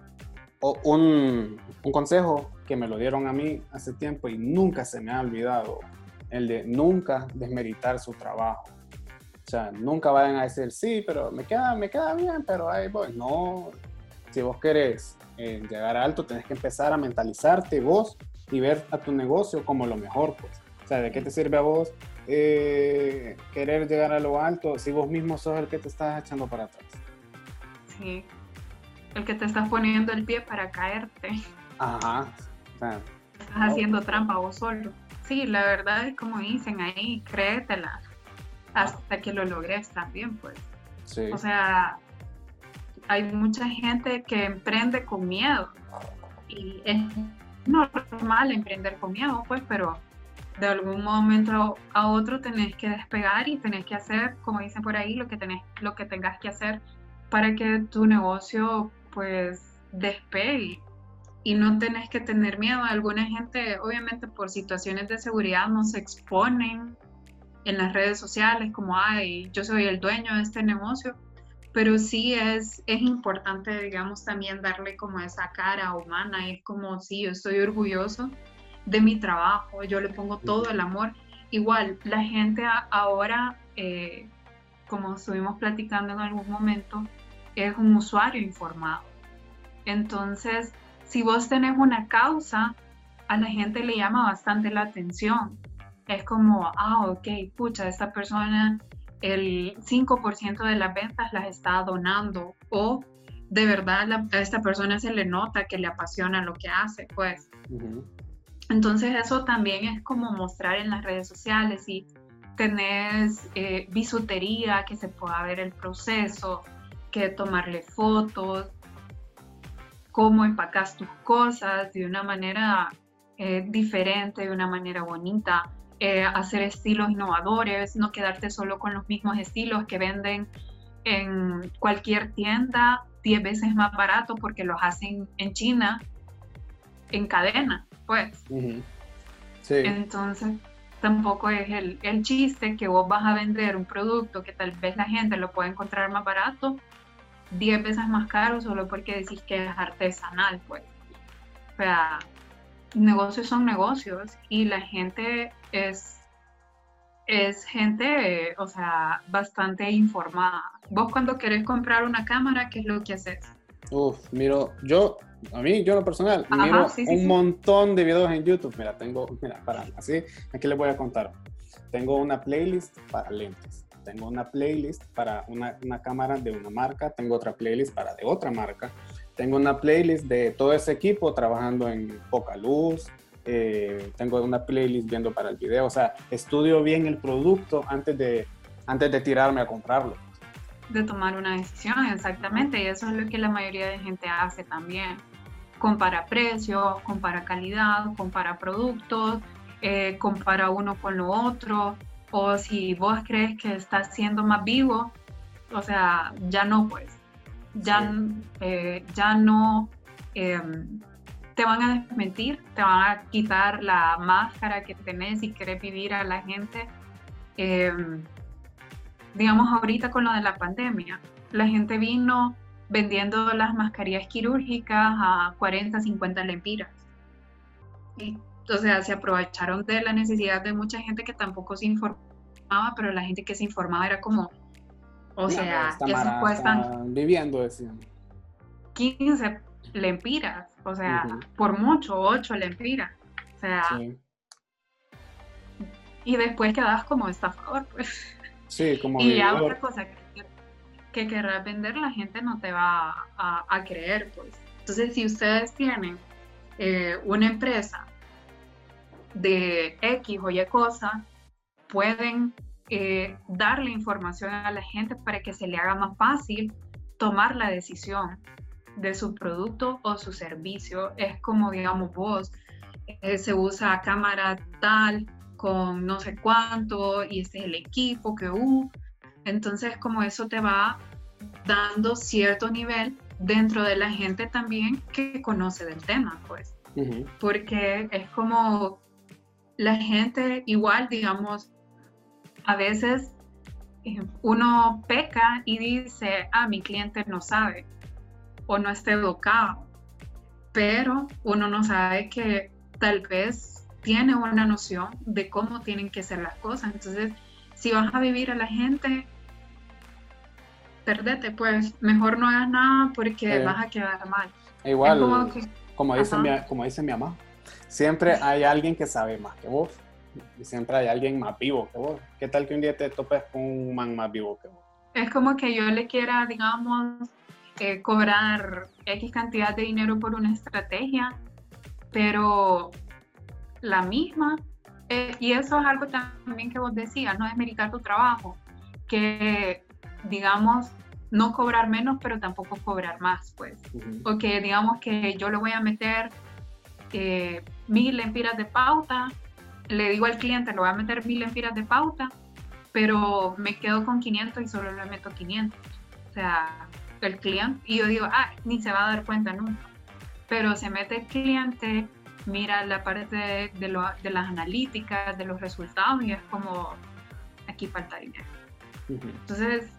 un, un, consejo que me lo dieron a mí hace tiempo y nunca se me ha olvidado, el de nunca desmeritar su trabajo. O sea, nunca vayan a decir, sí, pero me queda, me queda bien, pero ahí voy. No, si vos querés eh, llegar alto, tenés que empezar a mentalizarte vos y ver a tu negocio como lo mejor, pues. O sea, ¿de qué te sirve a vos eh, querer llegar a lo alto si vos mismo sos el que te estás echando para atrás. Sí, el que te estás poniendo el pie para caerte. Ajá. estás haciendo trampa vos solo. Sí, la verdad es como dicen ahí, créetela hasta que lo logres también, pues. Sí. O sea, hay mucha gente que emprende con miedo y es normal emprender con miedo, pues, pero de algún momento a otro tenés que despegar y tenés que hacer, como dicen por ahí, lo que, tenés, lo que tengas que hacer para que tu negocio pues despegue. Y no tenés que tener miedo. Alguna gente, obviamente por situaciones de seguridad, no se exponen en las redes sociales como, ay, yo soy el dueño de este negocio, pero sí es, es importante, digamos, también darle como esa cara humana, es como, sí, yo estoy orgulloso de mi trabajo, yo le pongo todo el amor. Igual, la gente ahora, eh, como estuvimos platicando en algún momento, es un usuario informado. Entonces, si vos tenés una causa, a la gente le llama bastante la atención. Es como, ah, ok, pucha, esta persona el 5% de las ventas las está donando o de verdad a esta persona se le nota que le apasiona lo que hace, pues. Entonces eso también es como mostrar en las redes sociales y tenés eh, bisutería, que se pueda ver el proceso, que tomarle fotos. cómo empacas tus cosas de una manera eh, diferente, de una manera bonita, eh, hacer estilos innovadores, no quedarte solo con los mismos estilos que venden en cualquier tienda 10 veces más barato porque los hacen en China en cadena, pues. Entonces, tampoco es el, el, chiste que vos vas a vender un producto que tal vez la gente lo puede encontrar más barato, 10 veces más caro solo porque decís que es artesanal, pues. O sea, negocios son negocios y la gente es es gente, o sea, bastante informada. Vos cuando querés comprar una cámara, ¿qué es lo que haces? Uf, miro, yo, a mí, yo lo personal, miro un montón de videos en YouTube. Mira, tengo, mira, para, así, aquí les voy a contar. Tengo una playlist para lentes. Tengo una playlist para una, una cámara de una marca. Tengo otra playlist para de otra marca. Tengo una playlist de todo ese equipo trabajando en poca luz, eh, tengo una playlist viendo para el video, o sea, estudio bien el producto antes de, antes de tirarme a comprarlo. De tomar una decisión, exactamente, y eso es lo que la mayoría de gente hace también. Compara precios, compara calidad, compara productos, eh, compara uno con lo otro, o si vos crees que estás siendo más vivo, o sea, ya no pues, ya, eh, ya no em, te van a desmentir, te van a quitar la máscara que tenés y querés vivir a la gente. Em, digamos, ahorita con lo de la pandemia, la gente vino vendiendo las mascarillas quirúrgicas a 40, 50 lempiras. Y, o sea, se aprovecharon de la necesidad de mucha gente que tampoco se informaba, pero la gente que se informaba era como, o sea, ya se cuestan... Viviendo, decían. 15 lempiras, o sea, por mucho, ocho lempiras. O sea, y después quedas como estafador, pues. Sí, como Y ya otra cosa que, que querrás vender, la gente no te va a, creer, pues. Entonces, si ustedes tienen eh, una empresa de X o Y cosa, pueden eh, darle información a la gente para que se le haga más fácil tomar la decisión de su producto o su servicio. Es como, digamos, vos, eh, se usa cámara tal con no sé cuánto y este es el equipo que hubo. Entonces, como eso te va dando cierto nivel dentro de la gente también que conoce del tema, pues. Porque es como la gente igual, digamos, a veces eh, uno peca y dice, ah, mi cliente no sabe o no esté educado, pero uno no sabe que tal vez tiene una noción de cómo tienen que ser las cosas. Entonces, si vas a vivir a la gente, perdete, pues mejor no hagas nada porque vas a quedar mal. Igual, como, dice mi, como dice mi mamá, siempre hay alguien que sabe más que vos y siempre hay alguien más vivo que vos. ¿Qué tal que un día te topes con un man más vivo que vos? Es como que yo le quiera, digamos, cobrar X cantidad de dinero por una estrategia, pero la misma, eh, y eso es algo también que vos decías, no es meritar tu trabajo, que digamos, no cobrar menos, pero tampoco cobrar más, pues. O que digamos que yo le voy a meter eh, mil lempiras de pauta, le digo al cliente, le voy a meter mil lempiras de pauta, pero me quedo con 500 y solo le meto 500. O sea, el cliente y yo digo, ah, ni se va a dar cuenta nunca. Pero se mete el cliente, mira la parte de, de, las analíticas, de los resultados y es como, aquí falta dinero. Entonces,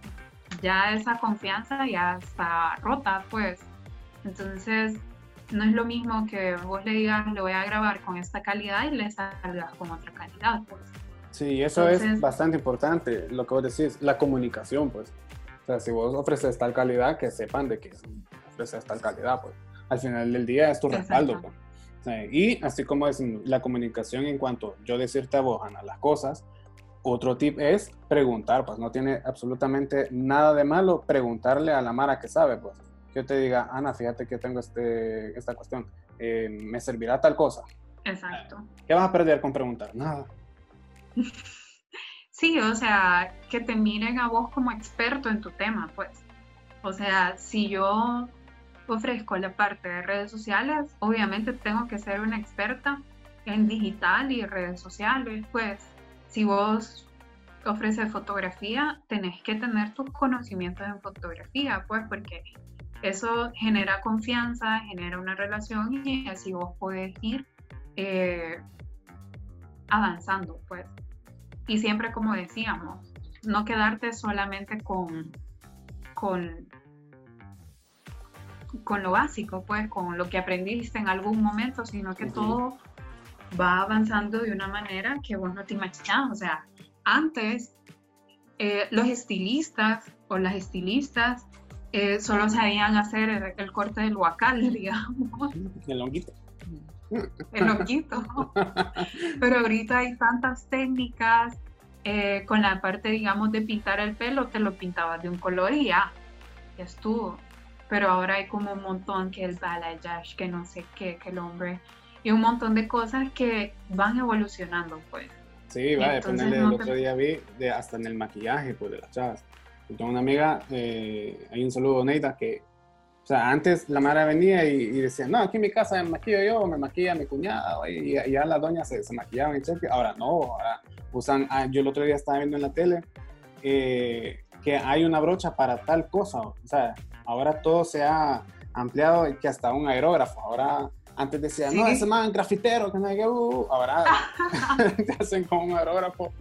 ya esa confianza ya está rota, pues. Entonces, no es lo mismo que vos le digas, le voy a grabar con esta calidad y le salgas con otra calidad, pues. Sí, eso es bastante importante, lo que vos decís, la comunicación, pues. O sea, si vos ofreces tal calidad, que sepan de que ofreces tal calidad, pues al final del día es tu respaldo. Pues. Y así como es la comunicación en cuanto yo decirte a vos, Ana, las cosas, otro tip es preguntar, pues no tiene absolutamente nada de malo preguntarle a la Mara que sabe, pues. Yo te diga, Ana, fíjate que tengo este, esta cuestión, eh, ¿me servirá tal cosa? Exacto. ¿Qué vas a perder con preguntar? Nada. Sí, o sea, que te miren a vos como experto en tu tema, pues. O sea, si yo, ofrezco la parte de redes sociales, obviamente tengo que ser una experta en digital y redes sociales, pues si vos ofreces fotografía, tenés que tener tus conocimientos en fotografía, pues porque eso genera confianza, genera una relación y así vos podés ir eh, avanzando, pues. Y siempre como decíamos, no quedarte solamente con, con, con lo básico, pues, con lo que aprendiste en algún momento, sino que todo va avanzando de una manera que vos no te imaginabas. O sea, antes eh, los estilistas o las estilistas eh, solo sabían hacer el, corte del huacal, digamos. El longuito. El longuito. Pero ahorita hay tantas técnicas. Eh, con la parte, digamos, de pintar el pelo, te lo pintabas de un color y ya, ya estuvo. Pero ahora hay como un montón que el balayage, que no sé qué, que el hombre, y un montón de cosas que van evolucionando, pues. Sí, va, depende del otro día vi de hasta en el maquillaje, pues, de las chavas. Yo tengo una amiga, eh, hay un saludo, Neida, que, o sea, antes la madre venía y, decía, no, aquí en mi casa me maquillo yo, me maquilla mi cuñada, y, ya las doñas se, se maquillaban en cheque. Ahora no, ahora usan, ah, yo el otro día estaba viendo en la tele eh, que hay una brocha para tal cosa, o sea, ahora todo se ha ampliado y que hasta un aerógrafo, ahora antes decía, no, ese man grafitero, que no hay que, uh, ahora te hacen con un aerógrafo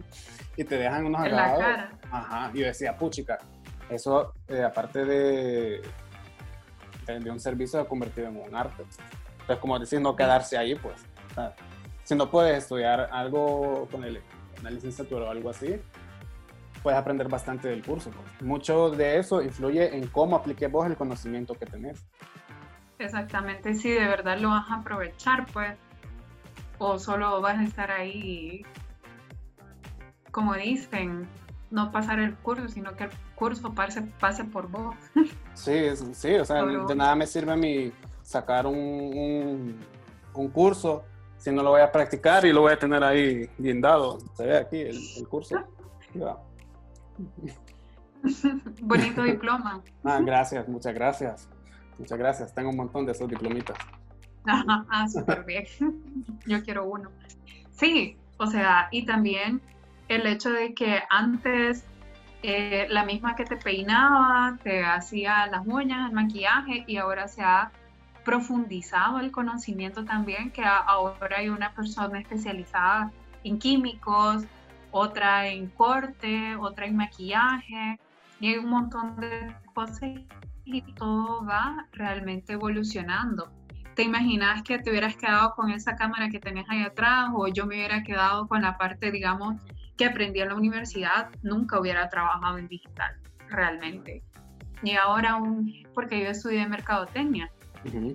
y te dejan unos acabados. Ajá, y yo decía, puchica, eso eh, aparte de, de, un servicio se ha convertido en un arte. Entonces, como decir, no quedarse ahí, pues. si no puedes estudiar algo con el, una licenciatura o algo así, puedes aprender bastante del curso. Pues. Mucho de eso influye en cómo apliques vos el conocimiento que tenés. Exactamente, si de verdad lo vas a aprovechar, pues, o solo vas a estar ahí, como dicen, no pasar el curso, sino que el curso pase, pase por vos. Sí, sí, o sea, de nada me sirve a mí sacar un, un, curso si no lo voy a practicar y lo voy a tener ahí bien dado. Se ve aquí el, curso. Bonito diploma. Ah, gracias, muchas gracias. Muchas gracias. Tengo un montón de esos diplomitas. ah, súper bien. Yo quiero uno. Sí, o sea, y también el hecho de que antes eh, la misma que te peinaba, te hacía las uñas, el maquillaje y ahora se ha profundizado el conocimiento también, que ahora hay una persona especializada en químicos, otra en corte, otra en maquillaje, y hay un montón de cosas y todo va realmente evolucionando. ¿Te imaginas que te hubieras quedado con esa cámara que tenés ahí atrás o yo me hubiera quedado con la parte, digamos, que aprendí en la universidad? Nunca hubiera trabajado en digital, realmente. Y ahora, un, porque yo estudié mercadotecnia.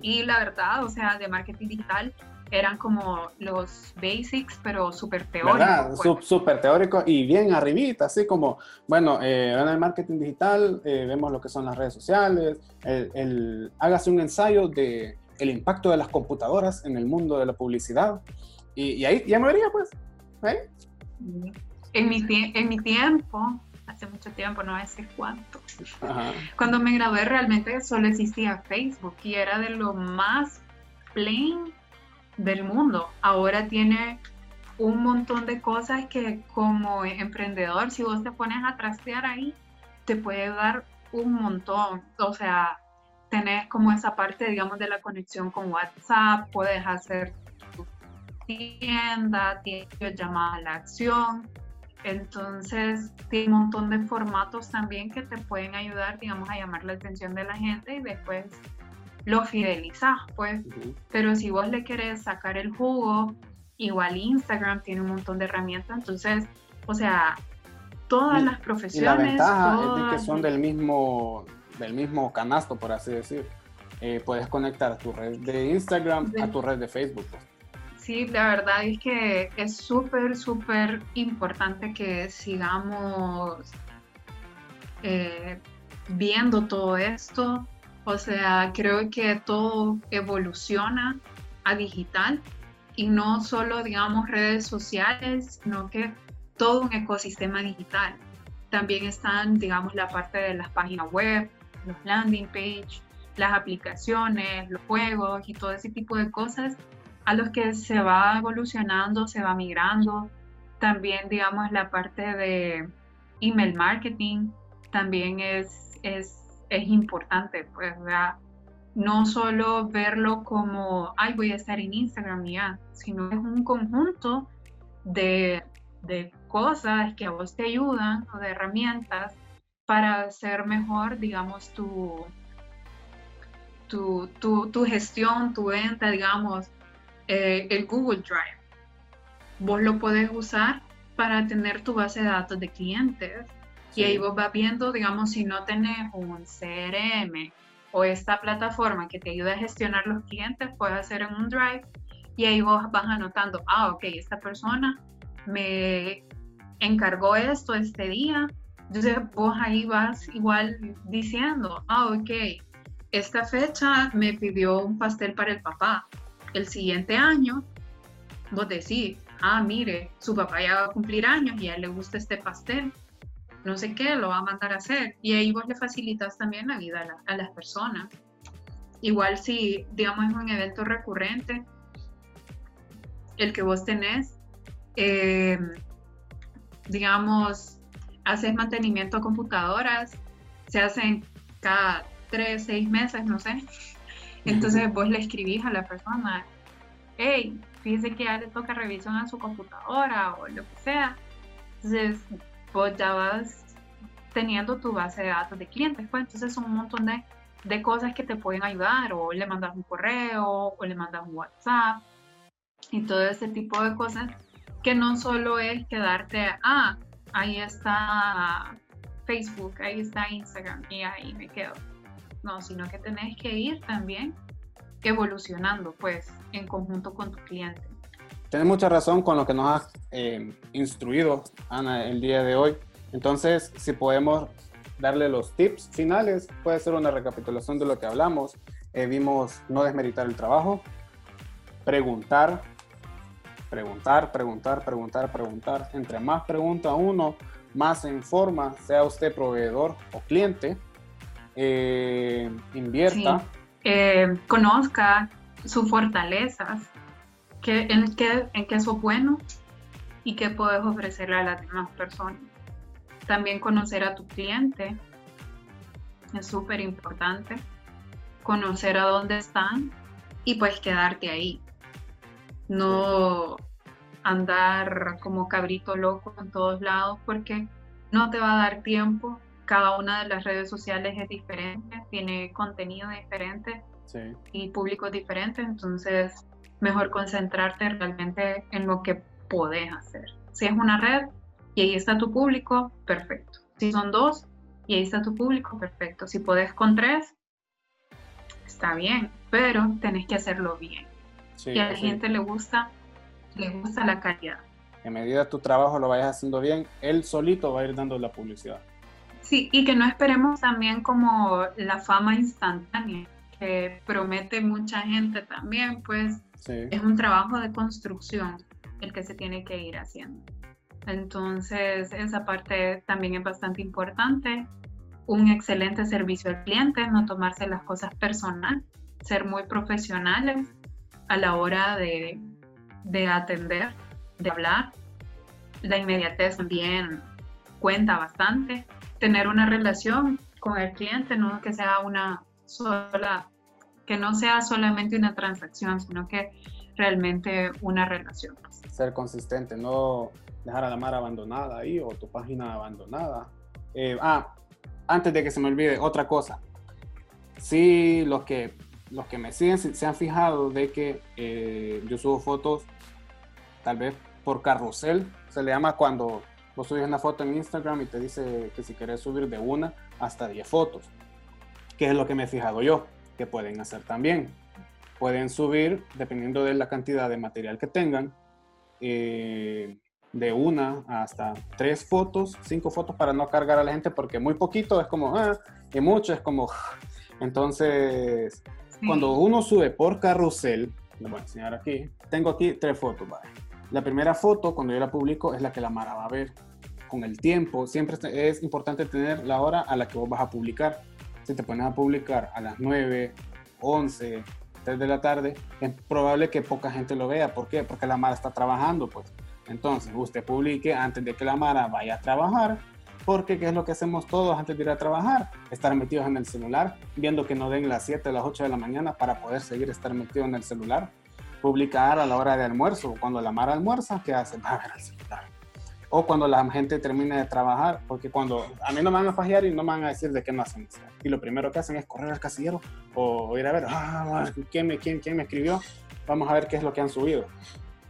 Y la verdad, o sea, de marketing digital, eran como los basics, pero súper teóricos. Pues. Súper teórico y bien arribita, así como, bueno, eh, en el marketing digital eh, vemos lo que son las redes sociales, el, hágase un ensayo de el impacto de las computadoras en el mundo de la publicidad. Y, ahí ya me vería, pues. En mi, en mi tiempo, hace mucho tiempo, no sé cuánto, cuando me gradué realmente solo existía Facebook y era de lo más plain del mundo. Ahora tiene un montón de cosas que como emprendedor, si vos te pones a trastear ahí, te puede dar un montón. O sea, tenés como esa parte, digamos, de la conexión con WhatsApp, puedes hacer tu tienda, tienes llamadas a la acción. Entonces, tiene un montón de formatos también que te pueden ayudar, digamos, a llamar la atención de la gente y después lo fidelizás, pues. Pero si vos le querés sacar el jugo, igual Instagram tiene un montón de herramientas, entonces, o sea, todas las profesiones. Y la ventaja es que son del mismo, del mismo canasto, por así decir. Eh, puedes conectar tu red de Instagram a tu red de Facebook. Pues. Sí, la verdad es que es súper, súper importante que sigamos eh, viendo todo esto, o sea, creo que todo evoluciona a digital y no solo, digamos, redes sociales, sino que todo un ecosistema digital. También están, digamos, la parte de las páginas web, los landing page, las aplicaciones, los juegos y todo ese tipo de cosas a los que se va evolucionando, se va migrando. También, digamos, la parte de email marketing también es, es, es importante, pues, no solo verlo como, ay, voy a estar en Instagram ya, sino es un conjunto de, de cosas que a vos te ayudan o de herramientas para hacer mejor, digamos, tu, tu, tu, gestión, tu venta, digamos, eh, el Google Drive. Vos lo podés usar para tener tu base de datos de clientes. Y ahí vos vas viendo, digamos, si no tenés un CRM o esta plataforma que te ayuda a gestionar los clientes, puedes hacer en un Drive y ahí vos vas anotando, ah, ok, esta persona me encargó esto este día. Entonces vos ahí vas igual diciendo, ah, ok, esta fecha me pidió un pastel para el papá. El siguiente año, vos decís, ah, mire, su papá ya va a cumplir años y a él le gusta este pastel. No sé qué, lo va a mandar a hacer. Y ahí vos le facilitas también la vida a, las personas. Igual si, digamos, es un evento recurrente, el que vos tenés, eh, digamos, haces mantenimiento a computadoras, se hacen cada tres, seis meses, no sé. Entonces vos le escribís a la persona, hey, fíjese que ya le toca revisión a su computadora o lo que sea. Entonces vos ya vas teniendo tu base de datos de clientes, pues entonces son un montón de, de cosas que te pueden ayudar o le mandas un correo o le mandas un WhatsApp y todo ese tipo de cosas que no solo es quedarte, ah, ahí está Facebook, ahí está Instagram y ahí me quedo. No, sino que tenés que ir también evolucionando, pues, en conjunto con tu cliente. Tienes mucha razón con lo que nos has eh, instruido, Ana, el día de hoy. Entonces, si podemos darle los tips finales, puede ser una recapitulación de lo que hablamos. Eh, vimos no desmeritar el trabajo, preguntar, preguntar, preguntar, preguntar, preguntar. Entre más pregunta uno, más se informa, sea usted proveedor o cliente, eh, invierta. Eh, conozca sus fortalezas, que, en, qué, en qué es bueno y qué puedes ofrecerle a las demás personas. También conocer a tu cliente es súper importante. Conocer a dónde están y pues quedarte ahí no andar como cabrito loco en todos lados porque no te va a dar tiempo. Cada una de las redes sociales es diferente, tiene contenido diferente y público diferente, entonces mejor concentrarte realmente en lo que podés hacer. Si es una red y ahí está tu público, perfecto. Si son dos y ahí está tu público, perfecto. Si podés con tres, está bien, pero tenés que hacerlo bien y a la gente le gusta, le gusta la calidad. En medida tu trabajo lo vayas haciendo bien, él solito va a ir dando la publicidad. Sí, y que no esperemos también como la fama instantánea que promete mucha gente también, pues es un trabajo de construcción el que se tiene que ir haciendo. Entonces, esa parte también es bastante importante. Un excelente servicio al cliente, no tomarse las cosas personal, ser muy profesionales a la hora de, atender, de hablar. La inmediatez también cuenta bastante. Tener una relación con el cliente, no que sea una sola, que no sea solamente una transacción, sino que realmente una relación. Ser consistente, no dejar a la mar abandonada ahí o tu página abandonada. Eh, ah, antes de que se me olvide, otra cosa. Sí, los que los que me siguen se, han fijado de que eh, yo subo fotos tal vez por carrusel. Se le llama cuando vos subes una foto en Instagram y te dice que si quieres subir de una hasta 10 fotos. Que es lo que me he fijado yo, que pueden hacer también. Pueden subir, dependiendo de la cantidad de material que tengan, eh, de una hasta tres fotos, cinco fotos para no cargar a la gente, porque muy poquito es como, ah, y mucho es como, entonces cuando uno sube por carrusel, lo voy a enseñar aquí, tengo aquí tres fotos. La primera foto, cuando yo la publico, es la que la Mara va a ver. Con el tiempo, siempre es importante tener la hora a la que vos vas a publicar. Si te pones a publicar a las 9, 11, 3 de la tarde, es probable que poca gente lo vea. ¿Por qué? Porque la Mara está trabajando, pues. Entonces, usted publique antes de que la Mara vaya a trabajar, porque ¿qué es lo que hacemos todos antes de ir a trabajar? Estar metidos en el celular, viendo que no den las 7, las 8 de la mañana para poder seguir estar metido en el celular. Publicar a la hora de almuerzo, cuando la Mara almuerza, ¿qué hace? Va a ver el celular. O cuando la gente termine de trabajar, porque cuando a mí no me van a fajear y no me van a decir de qué no hacen. Y lo primero que hacen es correr al casillero o ir a ver, ah, ¿quién me, quién, quién me escribió? Vamos a ver qué es lo que han subido.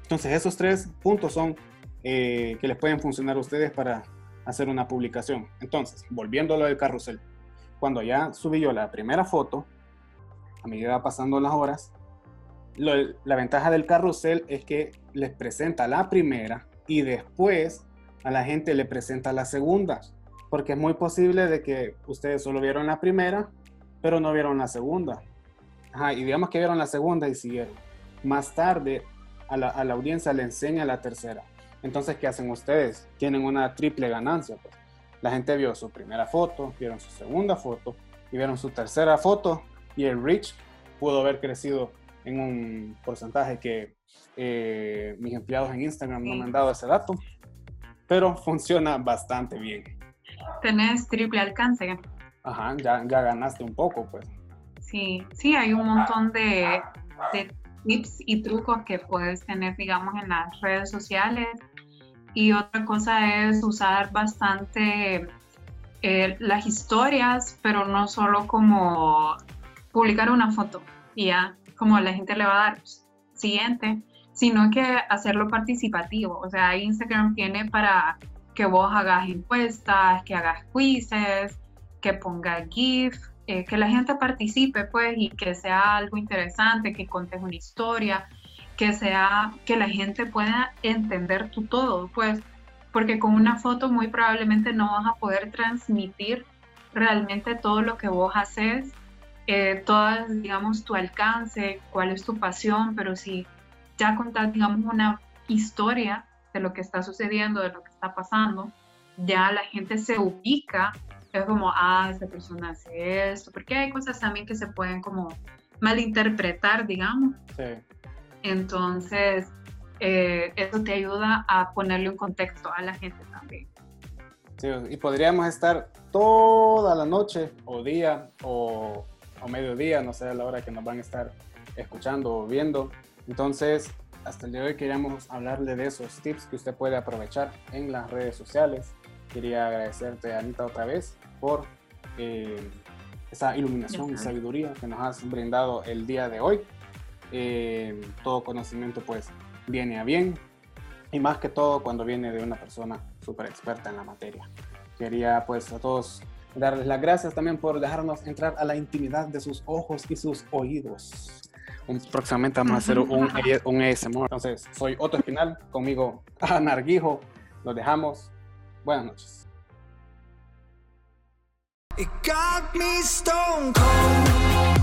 Entonces, esos tres puntos son eh, que les pueden funcionar a ustedes para hacer una publicación. Entonces, volviendo a lo del carrusel, cuando ya subí yo la primera foto, a medida pasando las horas, la ventaja del carrusel es que les presenta la primera y después a la gente le presenta la segunda, porque es muy posible de que ustedes solo vieron la primera, pero no vieron la segunda. Ajá, y digamos que vieron la segunda y siguieron. Más tarde a la, a la audiencia le enseña la tercera. Entonces, ¿qué hacen ustedes? Tienen una triple ganancia. Pues. La gente vio su primera foto, vieron su segunda foto y vieron su tercera foto y el reach pudo haber crecido en un porcentaje que eh, mis empleados en Instagram no me han dado ese dato, pero funciona bastante bien. Tenés triple alcance. Ajá, ya, ya ganaste un poco, pues. Sí, sí, hay un montón de, de tips y trucos que puedes tener, digamos, en las redes sociales. Y otra cosa es usar bastante eh, las historias, pero no solo como publicar una foto y ya, como la gente le va a dar siguiente, sino que hacerlo participativo. O sea, Instagram tiene para que vos hagas encuestas, que hagas quizzes, que pongas GIF, eh, que la gente participe, pues, y que sea algo interesante, que contes una historia, que sea, que la gente pueda entender tu todo, pues, porque con una foto muy probablemente no vas a poder transmitir realmente todo lo que vos haces, eh, todo, digamos, tu alcance, cuál es tu pasión, pero si ya contás, digamos, una historia de lo que está sucediendo, de lo que está pasando, ya la gente se ubica es como, ah, esa persona hace esto, porque hay cosas también que se pueden como malinterpretar, digamos. Sí. Entonces, eh, eso te ayuda a ponerle un contexto a la gente también. Sí, y podríamos estar toda la noche o día o, o mediodía, no sé a la hora que nos van a estar escuchando o viendo. Entonces, hasta el día de hoy queríamos hablarle de esos tips que usted puede aprovechar en las redes sociales Quería agradecerte, Anita, otra vez por eh, esa iluminación y sabiduría que nos has brindado el día de hoy. Eh, todo conocimiento pues viene a bien y más que todo cuando viene de una persona súper experta en la materia. Quería pues a todos darles las gracias también por dejarnos entrar a la intimidad de sus ojos y sus oídos. Próximamente vamos a hacer un, un ASMR. Entonces, soy Otto Espinal, conmigo Ana Arguijo. Los dejamos. Buenas noches. It got me stone cold.